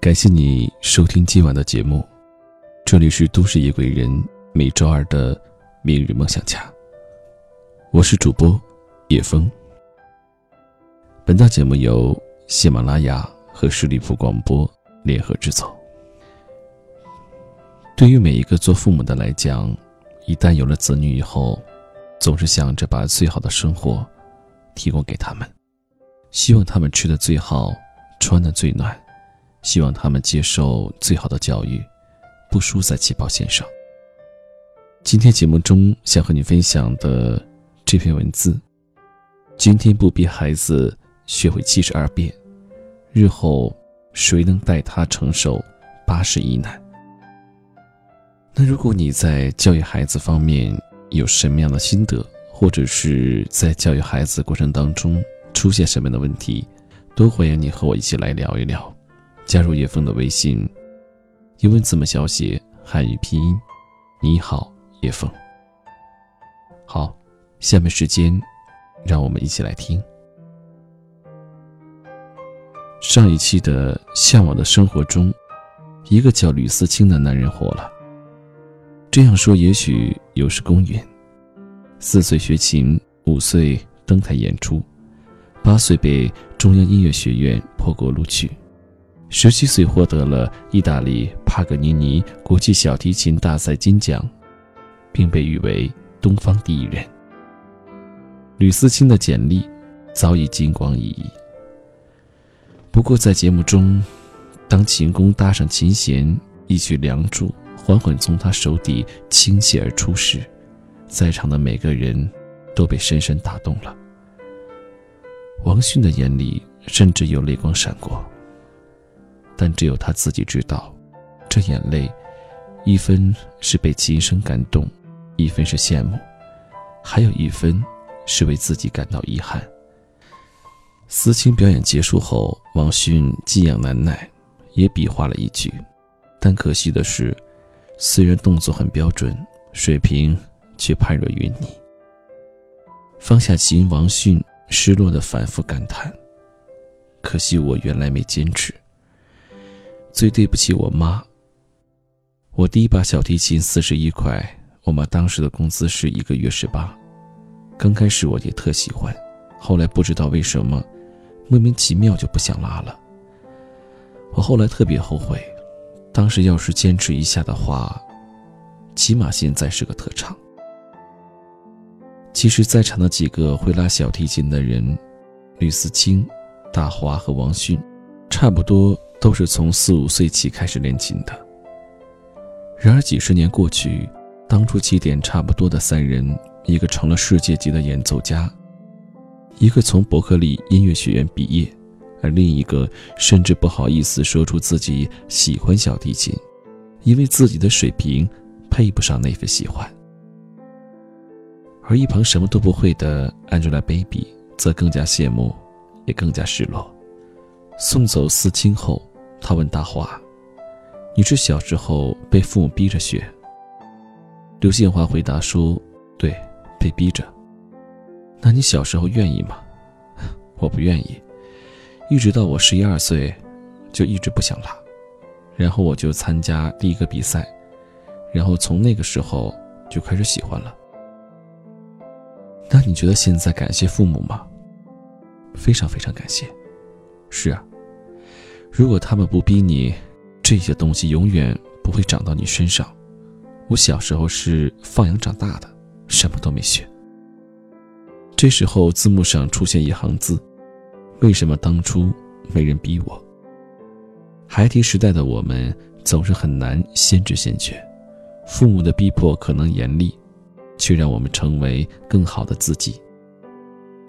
感谢你收听今晚的节目，这里是都市夜归人每周二的明日梦想家。我是主播叶枫。本档节目由喜马拉雅和十里铺广播联合制作。对于每一个做父母的来讲，一旦有了子女以后，总是想着把最好的生活提供给他们，希望他们吃的最好，穿的最暖。希望他们接受最好的教育，不输在起跑线上。今天节目中想和你分享的这篇文字：今天不逼孩子学会七十二变，日后谁能带他承受八十一难？那如果你在教育孩子方面有什么样的心得，或者是在教育孩子过程当中出现什么样的问题，都欢迎你和我一起来聊一聊。加入叶枫的微信，英文字母小写，汉语拼音，你好，叶枫。好，下面时间，让我们一起来听。上一期的《向往的生活》中，一个叫吕思清的男人火了。这样说也许有失公允。四岁学琴，五岁登台演出，八岁被中央音乐学院破格录取。十七岁获得了意大利帕格尼尼国际小提琴大赛金奖，并被誉为东方第一人。吕思清的简历早已金光熠熠。不过在节目中，当琴弓搭上琴弦，一曲《梁祝》缓缓从他手底倾泻而出时，在场的每个人都被深深打动了。王迅的眼里甚至有泪光闪过。但只有他自己知道，这眼泪，一分是被琴声感动，一分是羡慕，还有一分是为自己感到遗憾。思清表演结束后，王迅寄养难耐，也比划了一句，但可惜的是，虽然动作很标准，水平却判若云泥。放下琴，王迅失落的反复感叹：“可惜我原来没坚持。”最对不起我妈。我第一把小提琴四十一块，我妈当时的工资是一个月十八。刚开始我也特喜欢，后来不知道为什么，莫名其妙就不想拉了。我后来特别后悔，当时要是坚持一下的话，起码现在是个特长。其实，在场的几个会拉小提琴的人，吕思清、大华和王迅，差不多。都是从四五岁起开始练琴的。然而几十年过去，当初起点差不多的三人，一个成了世界级的演奏家，一个从伯克利音乐学院毕业，而另一个甚至不好意思说出自己喜欢小提琴，因为自己的水平配不上那份喜欢。而一旁什么都不会的 Angelababy 则更加羡慕，也更加失落。送走思清后。他问大华：“你是小时候被父母逼着学？”刘宪华回答说：“对，被逼着。”那你小时候愿意吗？我不愿意，一直到我十一二岁，就一直不想拉，然后我就参加第一个比赛，然后从那个时候就开始喜欢了。那你觉得现在感谢父母吗？非常非常感谢。是啊。如果他们不逼你，这些东西永远不会长到你身上。我小时候是放羊长大的，什么都没学。这时候字幕上出现一行字：“为什么当初没人逼我？”孩提时代的我们总是很难先知先觉，父母的逼迫可能严厉，却让我们成为更好的自己。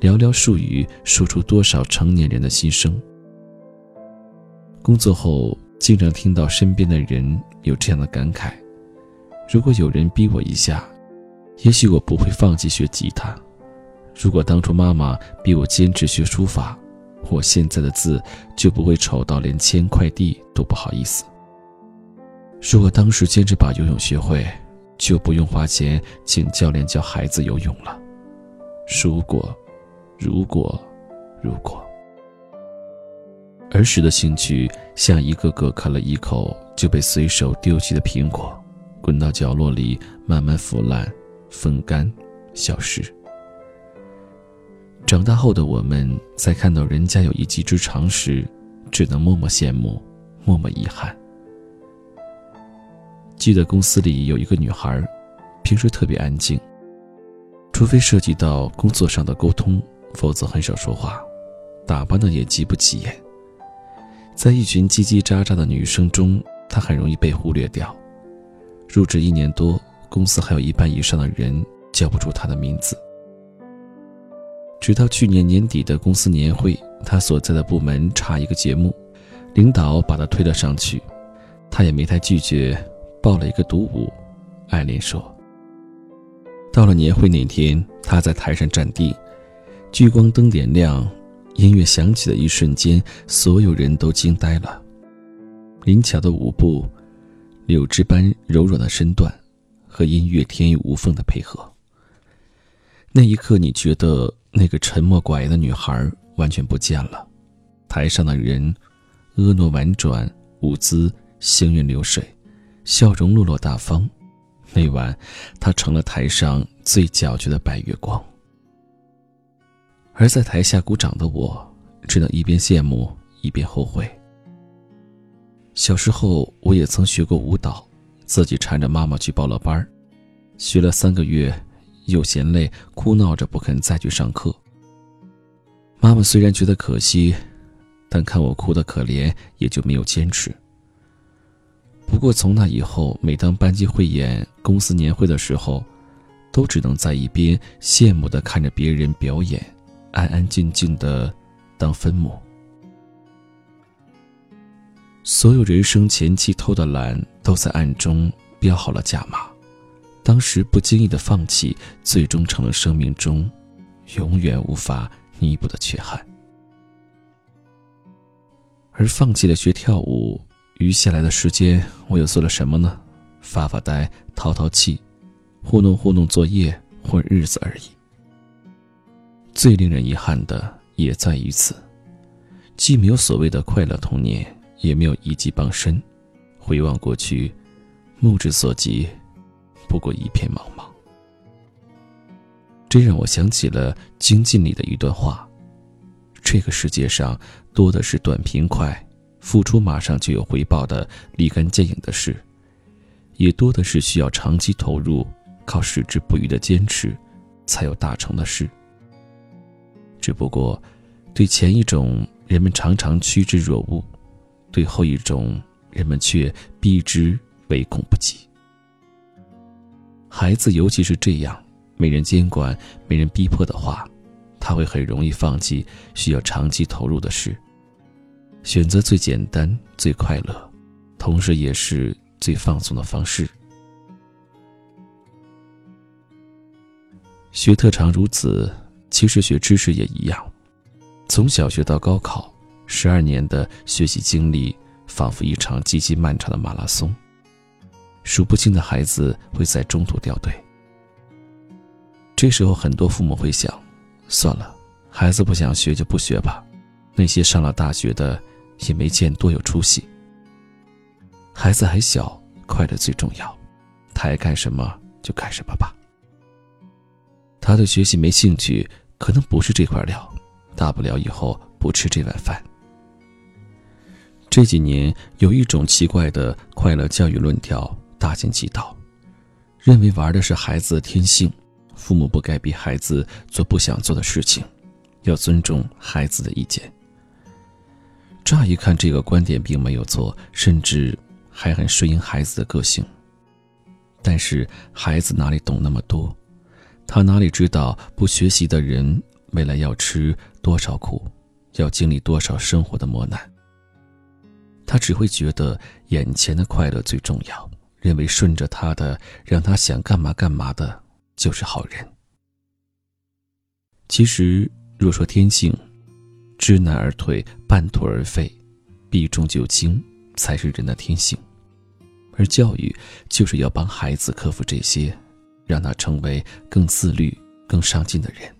寥寥数语说出多少成年人的心声。工作后，经常听到身边的人有这样的感慨：如果有人逼我一下，也许我不会放弃学吉他；如果当初妈妈逼我坚持学书法，我现在的字就不会丑到连签快递都不好意思；如果当时坚持把游泳学会，就不用花钱请教练教孩子游泳了。如果，如果，如果。儿时的兴趣像一个个啃了一口就被随手丢弃的苹果，滚到角落里慢慢腐烂、风干、消失。长大后的我们，在看到人家有一技之长时，只能默默羡慕，默默遗憾。记得公司里有一个女孩，平时特别安静，除非涉及到工作上的沟通，否则很少说话，打扮的也极不起眼。在一群叽叽喳喳的女生中，她很容易被忽略掉。入职一年多，公司还有一半以上的人叫不出她的名字。直到去年年底的公司年会，她所在的部门差一个节目，领导把她推了上去，她也没太拒绝，报了一个独舞。艾琳说：“到了年会那天，她在台上站定，聚光灯点亮。”音乐响起的一瞬间，所有人都惊呆了。灵巧的舞步，柳枝般柔软的身段，和音乐天衣无缝的配合。那一刻，你觉得那个沉默寡言的女孩完全不见了。台上的人，婀娜婉转，舞姿行云流水，笑容落落大方。那晚，她成了台上最皎洁的白月光。而在台下鼓掌的我，只能一边羡慕一边后悔。小时候，我也曾学过舞蹈，自己缠着妈妈去报了班学了三个月，又嫌累，哭闹着不肯再去上课。妈妈虽然觉得可惜，但看我哭得可怜，也就没有坚持。不过从那以后，每当班级汇演、公司年会的时候，都只能在一边羡慕地看着别人表演。安安静静的当分母。所有人生前期偷的懒，都在暗中标好了价码。当时不经意的放弃，最终成了生命中永远无法弥补的缺憾。而放弃了学跳舞，余下来的时间，我又做了什么呢？发发呆，淘淘气，糊弄糊弄作业，混日子而已。最令人遗憾的也在于此，既没有所谓的快乐童年，也没有一技傍身。回望过去，目之所及，不过一片茫茫。这让我想起了《精进》里的一段话：这个世界上多的是短平快、付出马上就有回报的立竿见影的事，也多的是需要长期投入、靠矢志不渝的坚持才有大成的事。只不过，对前一种人们常常趋之若鹜，对后一种人们却避之唯恐不及。孩子尤其是这样，没人监管、没人逼迫的话，他会很容易放弃需要长期投入的事，选择最简单、最快乐，同时也是最放松的方式。学特长如此。其实学知识也一样，从小学到高考，十二年的学习经历仿佛一场极其漫长的马拉松。数不清的孩子会在中途掉队。这时候，很多父母会想：算了，孩子不想学就不学吧。那些上了大学的，也没见多有出息。孩子还小，快乐最重要，他爱干什么就干什么吧。他对学习没兴趣，可能不是这块料，大不了以后不吃这碗饭。这几年有一种奇怪的快乐教育论调大行其道，认为玩的是孩子的天性，父母不该逼孩子做不想做的事情，要尊重孩子的意见。乍一看，这个观点并没有错，甚至还很顺应孩子的个性。但是孩子哪里懂那么多？他哪里知道，不学习的人未来要吃多少苦，要经历多少生活的磨难。他只会觉得眼前的快乐最重要，认为顺着他的，让他想干嘛干嘛的，就是好人。其实，若说天性，知难而退，半途而废，避重就轻，才是人的天性。而教育，就是要帮孩子克服这些。让他成为更自律、更上进的人。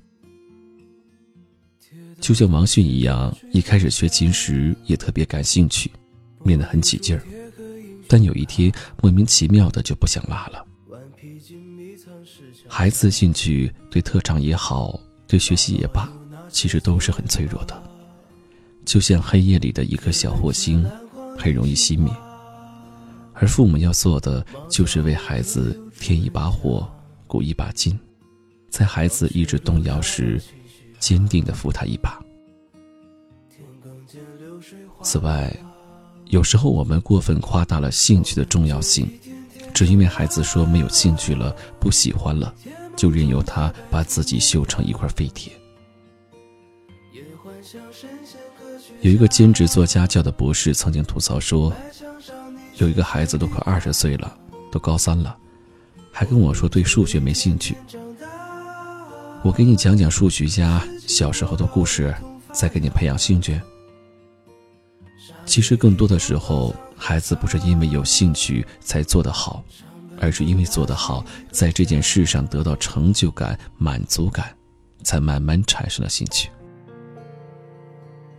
就像王迅一样，一开始学琴时也特别感兴趣，练得很起劲儿。但有一天莫名其妙的就不想拉了。孩子兴趣对特长也好，对学习也罢，其实都是很脆弱的，就像黑夜里的一颗小火星，很容易熄灭。而父母要做的就是为孩子添一把火，鼓一把劲，在孩子意志动摇时，坚定的扶他一把。此外，有时候我们过分夸大了兴趣的重要性，只因为孩子说没有兴趣了、不喜欢了，就任由他把自己锈成一块废铁。有一个兼职做家教的博士曾经吐槽说，有一个孩子都快二十岁了，都高三了，还跟我说对数学没兴趣。我给你讲讲数学家小时候的故事，再给你培养兴趣。其实更多的时候，孩子不是因为有兴趣才做得好，而是因为做得好，在这件事上得到成就感、满足感，才慢慢产生了兴趣。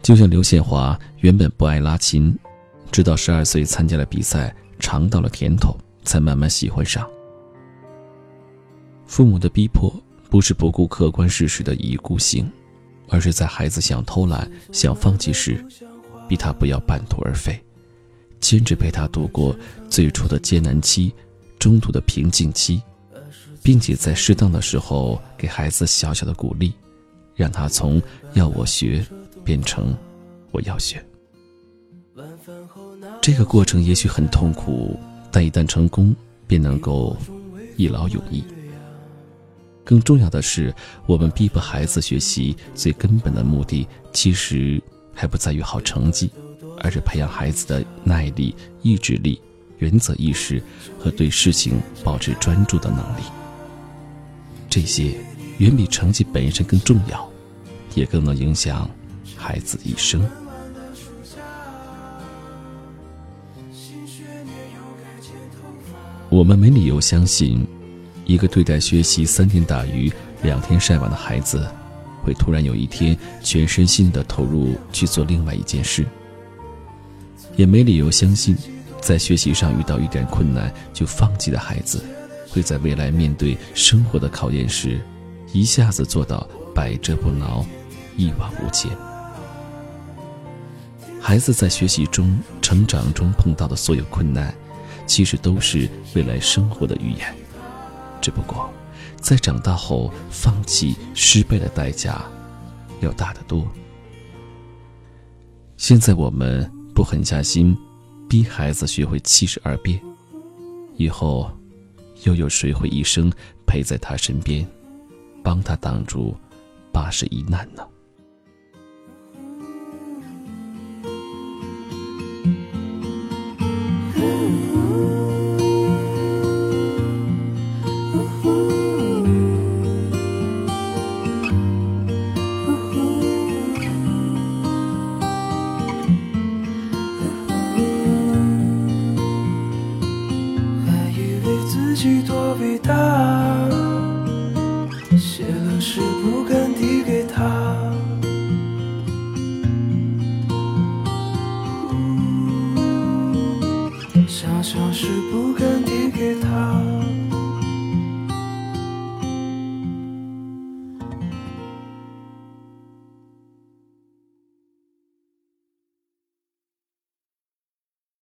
就像刘宪华原本不爱拉琴，直到十二岁参加了比赛，尝到了甜头，才慢慢喜欢上。父母的逼迫不是不顾客观事实的一意孤行，而是在孩子想偷懒、想放弃时。逼他不要半途而废，坚持陪他度过最初的艰难期、中途的平静期，并且在适当的时候给孩子小小的鼓励，让他从要我学变成我要学。这个过程也许很痛苦，但一旦成功，便能够一劳永逸。更重要的是，我们逼迫孩子学习最根本的目的，其实。还不在于好成绩，而是培养孩子的耐力、意志力、原则意识和对事情保持专注的能力。这些远比成绩本身更重要，也更能影响孩子一生。我们没理由相信，一个对待学习三天打鱼两天晒网的孩子。会突然有一天全身心的投入去做另外一件事，也没理由相信，在学习上遇到一点困难就放弃的孩子，会在未来面对生活的考验时，一下子做到百折不挠、一往无前。孩子在学习中、成长中碰到的所有困难，其实都是未来生活的预言，只不过。在长大后，放弃失败的代价要大得多。现在我们不狠下心，逼孩子学会七十二变，以后又有谁会一生陪在他身边，帮他挡住八十一难呢？多伟大。